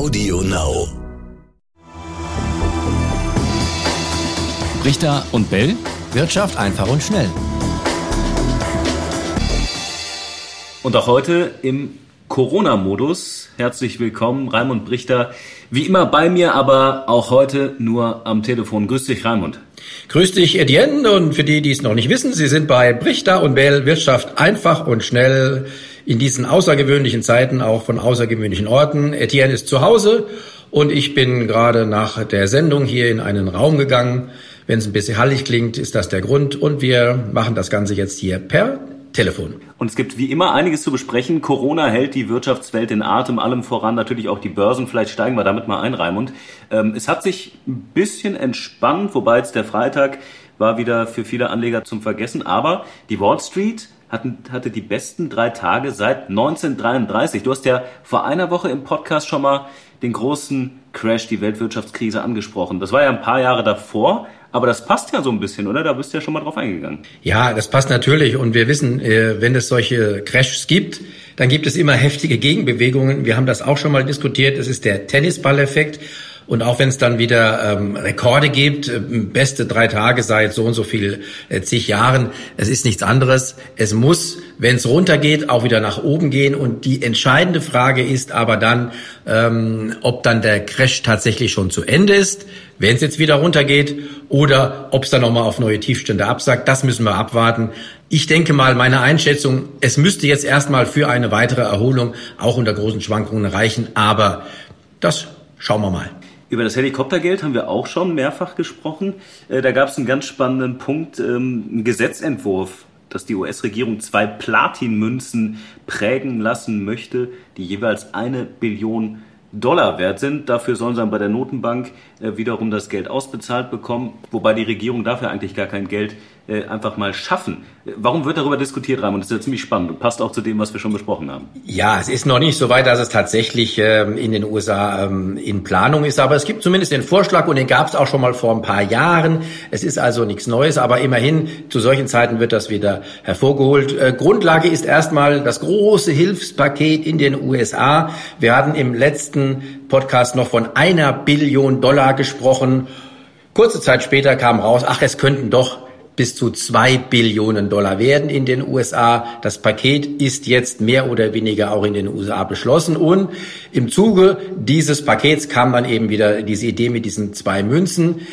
Audio Now. Richter und Bell. Wirtschaft einfach und schnell. Und auch heute im Corona-Modus. Herzlich willkommen, Raimund Brichter. Wie immer bei mir, aber auch heute nur am Telefon. Grüß dich, Raimund. Grüß dich, Etienne. Und für die, die es noch nicht wissen, Sie sind bei Brichter und Bell Wirtschaft einfach und schnell in diesen außergewöhnlichen Zeiten auch von außergewöhnlichen Orten. Etienne ist zu Hause und ich bin gerade nach der Sendung hier in einen Raum gegangen. Wenn es ein bisschen hallig klingt, ist das der Grund. Und wir machen das Ganze jetzt hier per Telefon. Und es gibt wie immer einiges zu besprechen. Corona hält die Wirtschaftswelt in Atem, allem voran natürlich auch die Börsen. Vielleicht steigen wir damit mal ein, Raimund. Ähm, es hat sich ein bisschen entspannt, wobei jetzt der Freitag war wieder für viele Anleger zum Vergessen. Aber die Wall Street hatten, hatte die besten drei Tage seit 1933. Du hast ja vor einer Woche im Podcast schon mal den großen Crash, die Weltwirtschaftskrise angesprochen. Das war ja ein paar Jahre davor, aber das passt ja so ein bisschen, oder? Da bist du ja schon mal drauf eingegangen. Ja, das passt natürlich. Und wir wissen, äh, wenn es solche Crashs gibt, dann gibt es immer heftige Gegenbewegungen. Wir haben das auch schon mal diskutiert. Es ist der Tennisball-Effekt. Und auch wenn es dann wieder ähm, Rekorde gibt, äh, beste drei Tage seit so und so viel äh, zig Jahren, es ist nichts anderes. Es muss, wenn es runtergeht, auch wieder nach oben gehen. Und die entscheidende Frage ist aber dann, ähm, ob dann der Crash tatsächlich schon zu Ende ist, wenn es jetzt wieder runtergeht, oder ob es dann nochmal auf neue Tiefstände absagt. Das müssen wir abwarten. Ich denke mal, meine Einschätzung, es müsste jetzt erstmal für eine weitere Erholung auch unter großen Schwankungen reichen, aber das schauen wir mal. Über das Helikoptergeld haben wir auch schon mehrfach gesprochen. Äh, da gab es einen ganz spannenden Punkt, ähm, einen Gesetzentwurf, dass die US-Regierung zwei Platinmünzen prägen lassen möchte, die jeweils eine Billion Dollar wert sind. Dafür sollen sie dann bei der Notenbank äh, wiederum das Geld ausbezahlt bekommen, wobei die Regierung dafür eigentlich gar kein Geld äh, einfach mal schaffen. Warum wird darüber diskutiert, Raimund? Das ist ja ziemlich spannend und passt auch zu dem, was wir schon besprochen haben. Ja, es ist noch nicht so weit, dass es tatsächlich ähm, in den USA ähm, in Planung ist, aber es gibt zumindest den Vorschlag und den gab es auch schon mal vor ein paar Jahren. Es ist also nichts Neues, aber immerhin zu solchen Zeiten wird das wieder hervorgeholt. Äh, Grundlage ist erstmal das große Hilfspaket in den USA. Wir hatten im letzten Podcast noch von einer Billion Dollar gesprochen. Kurze Zeit später kam raus, ach, es könnten doch bis zu zwei Billionen Dollar werden in den USA. Das Paket ist jetzt mehr oder weniger auch in den USA beschlossen und im Zuge dieses Pakets kam dann eben wieder diese Idee mit diesen zwei Münzen.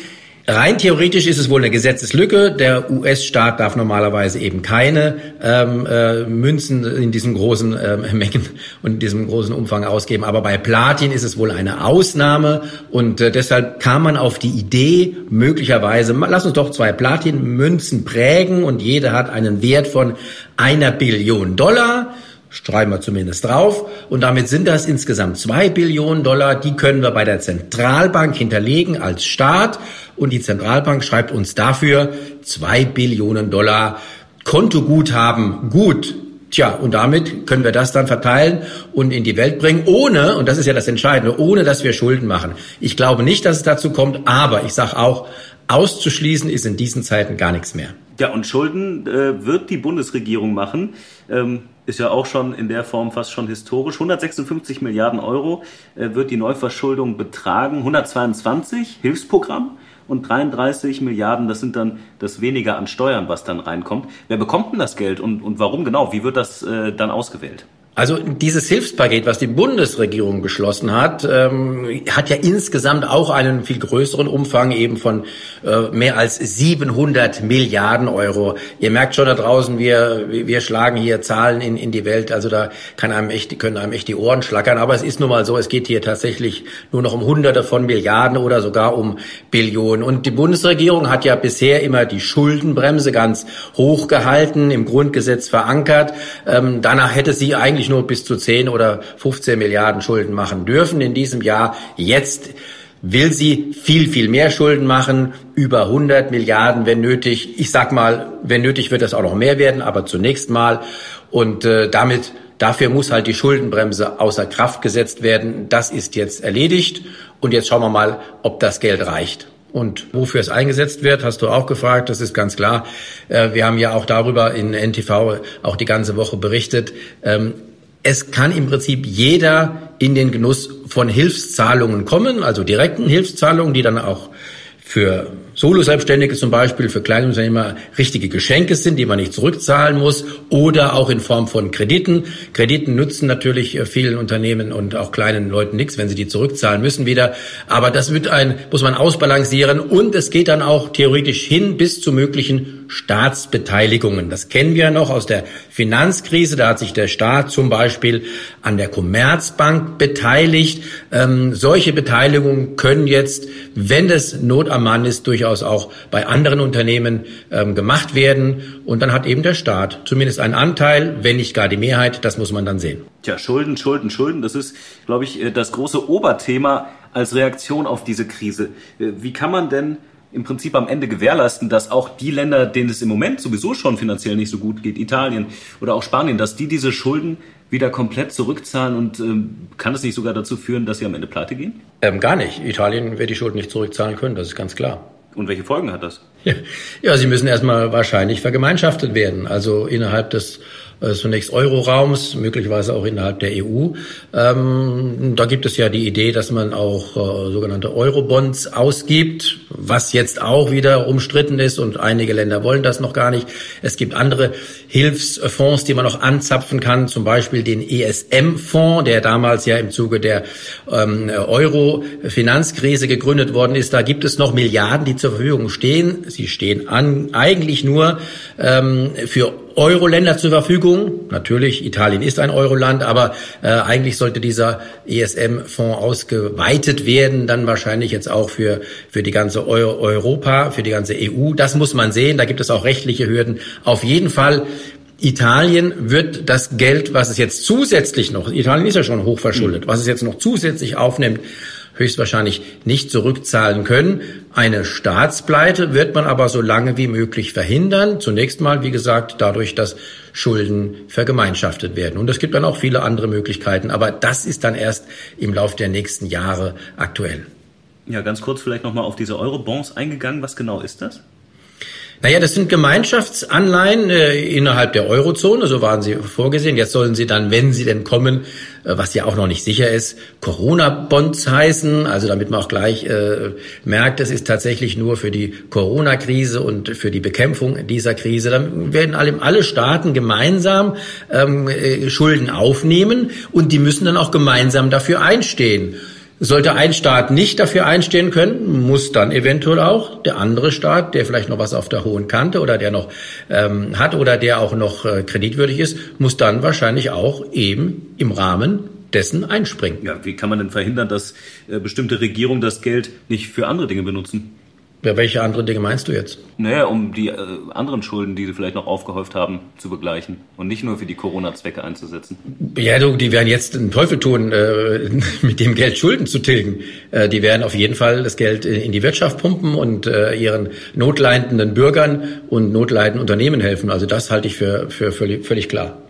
Rein theoretisch ist es wohl eine Gesetzeslücke. Der US-Staat darf normalerweise eben keine ähm, äh, Münzen in diesen großen äh, Mengen und in diesem großen Umfang ausgeben. Aber bei Platin ist es wohl eine Ausnahme und äh, deshalb kam man auf die Idee, möglicherweise, lass uns doch zwei Platin-Münzen prägen und jede hat einen Wert von einer Billion Dollar schreiben wir zumindest drauf. Und damit sind das insgesamt zwei Billionen Dollar. Die können wir bei der Zentralbank hinterlegen als Staat. Und die Zentralbank schreibt uns dafür zwei Billionen Dollar Kontoguthaben gut. Tja, und damit können wir das dann verteilen und in die Welt bringen, ohne, und das ist ja das Entscheidende, ohne dass wir Schulden machen. Ich glaube nicht, dass es dazu kommt, aber ich sage auch, auszuschließen ist in diesen Zeiten gar nichts mehr. Ja, und Schulden äh, wird die Bundesregierung machen. Ähm, ist ja auch schon in der Form fast schon historisch. 156 Milliarden Euro äh, wird die Neuverschuldung betragen. 122 Hilfsprogramm und 33 Milliarden, das sind dann das weniger an Steuern, was dann reinkommt. Wer bekommt denn das Geld und, und warum genau? Wie wird das äh, dann ausgewählt? Also dieses Hilfspaket, was die Bundesregierung beschlossen hat, ähm, hat ja insgesamt auch einen viel größeren Umfang eben von äh, mehr als 700 Milliarden Euro. Ihr merkt schon da draußen, wir, wir schlagen hier Zahlen in, in die Welt. Also da kann einem echt, können einem echt die Ohren schlackern. Aber es ist nun mal so, es geht hier tatsächlich nur noch um Hunderte von Milliarden oder sogar um Billionen. Und die Bundesregierung hat ja bisher immer die Schuldenbremse ganz hoch gehalten, im Grundgesetz verankert. Ähm, danach hätte sie eigentlich eigentlich nur bis zu 10 oder 15 Milliarden Schulden machen dürfen in diesem Jahr. Jetzt will sie viel, viel mehr Schulden machen, über 100 Milliarden, wenn nötig. Ich sag mal, wenn nötig wird das auch noch mehr werden, aber zunächst mal. Und äh, damit, dafür muss halt die Schuldenbremse außer Kraft gesetzt werden. Das ist jetzt erledigt. Und jetzt schauen wir mal, ob das Geld reicht. Und wofür es eingesetzt wird, hast du auch gefragt, das ist ganz klar. Äh, wir haben ja auch darüber in NTV auch die ganze Woche berichtet. Es kann im Prinzip jeder in den Genuss von Hilfszahlungen kommen, also direkten Hilfszahlungen, die dann auch für Solo-Selbstständige zum Beispiel, für Kleinunternehmer richtige Geschenke sind, die man nicht zurückzahlen muss oder auch in Form von Krediten. Krediten nützen natürlich äh, vielen Unternehmen und auch kleinen Leuten nichts, wenn sie die zurückzahlen müssen wieder. Aber das wird ein, muss man ausbalancieren und es geht dann auch theoretisch hin bis zu möglichen Staatsbeteiligungen. Das kennen wir ja noch aus der Finanzkrise. Da hat sich der Staat zum Beispiel an der Commerzbank beteiligt. Ähm, solche Beteiligungen können jetzt, wenn es Not Mann ist, durchaus auch bei anderen Unternehmen ähm, gemacht werden. Und dann hat eben der Staat zumindest einen Anteil, wenn nicht gar die Mehrheit. Das muss man dann sehen. Tja, Schulden, Schulden, Schulden. Das ist, glaube ich, äh, das große Oberthema als Reaktion auf diese Krise. Äh, wie kann man denn im Prinzip am Ende gewährleisten, dass auch die Länder, denen es im Moment sowieso schon finanziell nicht so gut geht, Italien oder auch Spanien, dass die diese Schulden wieder komplett zurückzahlen und ähm, kann es nicht sogar dazu führen, dass sie am Ende pleite gehen? Ähm, gar nicht. Italien wird die Schulden nicht zurückzahlen können, das ist ganz klar. Und welche Folgen hat das? Ja, ja sie müssen erstmal wahrscheinlich vergemeinschaftet werden, also innerhalb des zunächst Euroraums, möglicherweise auch innerhalb der EU. Ähm, da gibt es ja die Idee, dass man auch äh, sogenannte Eurobonds ausgibt, was jetzt auch wieder umstritten ist und einige Länder wollen das noch gar nicht. Es gibt andere Hilfsfonds, die man noch anzapfen kann, zum Beispiel den ESM-Fonds, der damals ja im Zuge der ähm, Euro-Finanzkrise gegründet worden ist. Da gibt es noch Milliarden, die zur Verfügung stehen. Sie stehen an, eigentlich nur ähm, für Euro-Länder zur Verfügung. Natürlich, Italien ist ein Euro-Land, aber äh, eigentlich sollte dieser ESM-Fonds ausgeweitet werden, dann wahrscheinlich jetzt auch für, für die ganze Euro Europa, für die ganze EU. Das muss man sehen, da gibt es auch rechtliche Hürden. Auf jeden Fall Italien wird das Geld, was es jetzt zusätzlich noch, Italien ist ja schon hochverschuldet, was es jetzt noch zusätzlich aufnimmt, höchstwahrscheinlich nicht zurückzahlen können. Eine Staatspleite wird man aber so lange wie möglich verhindern. Zunächst mal, wie gesagt, dadurch, dass Schulden vergemeinschaftet werden. Und es gibt dann auch viele andere Möglichkeiten, aber das ist dann erst im Laufe der nächsten Jahre aktuell. Ja, ganz kurz vielleicht nochmal auf diese Eurobonds eingegangen. Was genau ist das? Naja, das sind Gemeinschaftsanleihen äh, innerhalb der Eurozone, so waren sie vorgesehen. Jetzt sollen sie dann, wenn sie denn kommen, äh, was ja auch noch nicht sicher ist, Corona-Bonds heißen. Also damit man auch gleich äh, merkt, es ist tatsächlich nur für die Corona-Krise und für die Bekämpfung dieser Krise. Dann werden alle, alle Staaten gemeinsam ähm, äh, Schulden aufnehmen und die müssen dann auch gemeinsam dafür einstehen. Sollte ein Staat nicht dafür einstehen können, muss dann eventuell auch der andere Staat, der vielleicht noch was auf der hohen Kante oder der noch ähm, hat oder der auch noch äh, kreditwürdig ist, muss dann wahrscheinlich auch eben im Rahmen dessen einspringen. Ja, wie kann man denn verhindern, dass äh, bestimmte Regierungen das Geld nicht für andere Dinge benutzen? Ja, welche andere Dinge meinst du jetzt? Naja, um die äh, anderen Schulden, die sie vielleicht noch aufgehäuft haben, zu begleichen und nicht nur für die Corona-Zwecke einzusetzen. Ja, du, die werden jetzt den Teufel tun, äh, mit dem Geld Schulden zu tilgen. Äh, die werden auf jeden Fall das Geld in die Wirtschaft pumpen und äh, ihren notleidenden Bürgern und notleidenden Unternehmen helfen. Also das halte ich für, für völlig, völlig klar.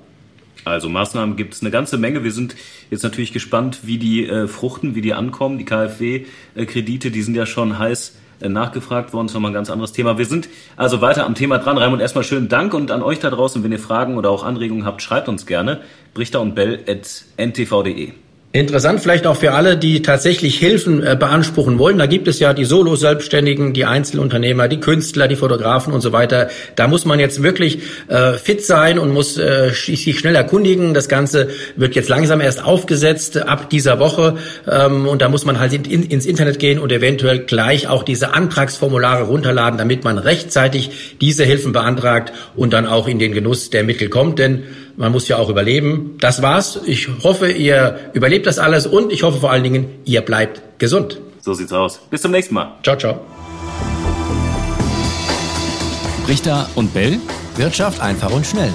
Also Maßnahmen gibt es eine ganze Menge. Wir sind jetzt natürlich gespannt, wie die äh, fruchten, wie die ankommen. Die KfW-Kredite, die sind ja schon heiß äh, nachgefragt worden. Das ist nochmal ein ganz anderes Thema. Wir sind also weiter am Thema dran. Raimund, erstmal schönen Dank und an euch da draußen, wenn ihr Fragen oder auch Anregungen habt, schreibt uns gerne. Brichter und Bell at ntv.de. Interessant vielleicht auch für alle, die tatsächlich Hilfen äh, beanspruchen wollen. Da gibt es ja die Solo-Selbstständigen, die Einzelunternehmer, die Künstler, die Fotografen und so weiter. Da muss man jetzt wirklich äh, fit sein und muss äh, sich schnell erkundigen. Das Ganze wird jetzt langsam erst aufgesetzt ab dieser Woche. Ähm, und da muss man halt in, in, ins Internet gehen und eventuell gleich auch diese Antragsformulare runterladen, damit man rechtzeitig diese Hilfen beantragt und dann auch in den Genuss der Mittel kommt. Denn man muss ja auch überleben. Das war's. Ich hoffe, ihr überlebt das alles und ich hoffe vor allen Dingen, ihr bleibt gesund. So sieht's aus. Bis zum nächsten Mal. Ciao, ciao. Richter und Bell. Wirtschaft einfach und schnell.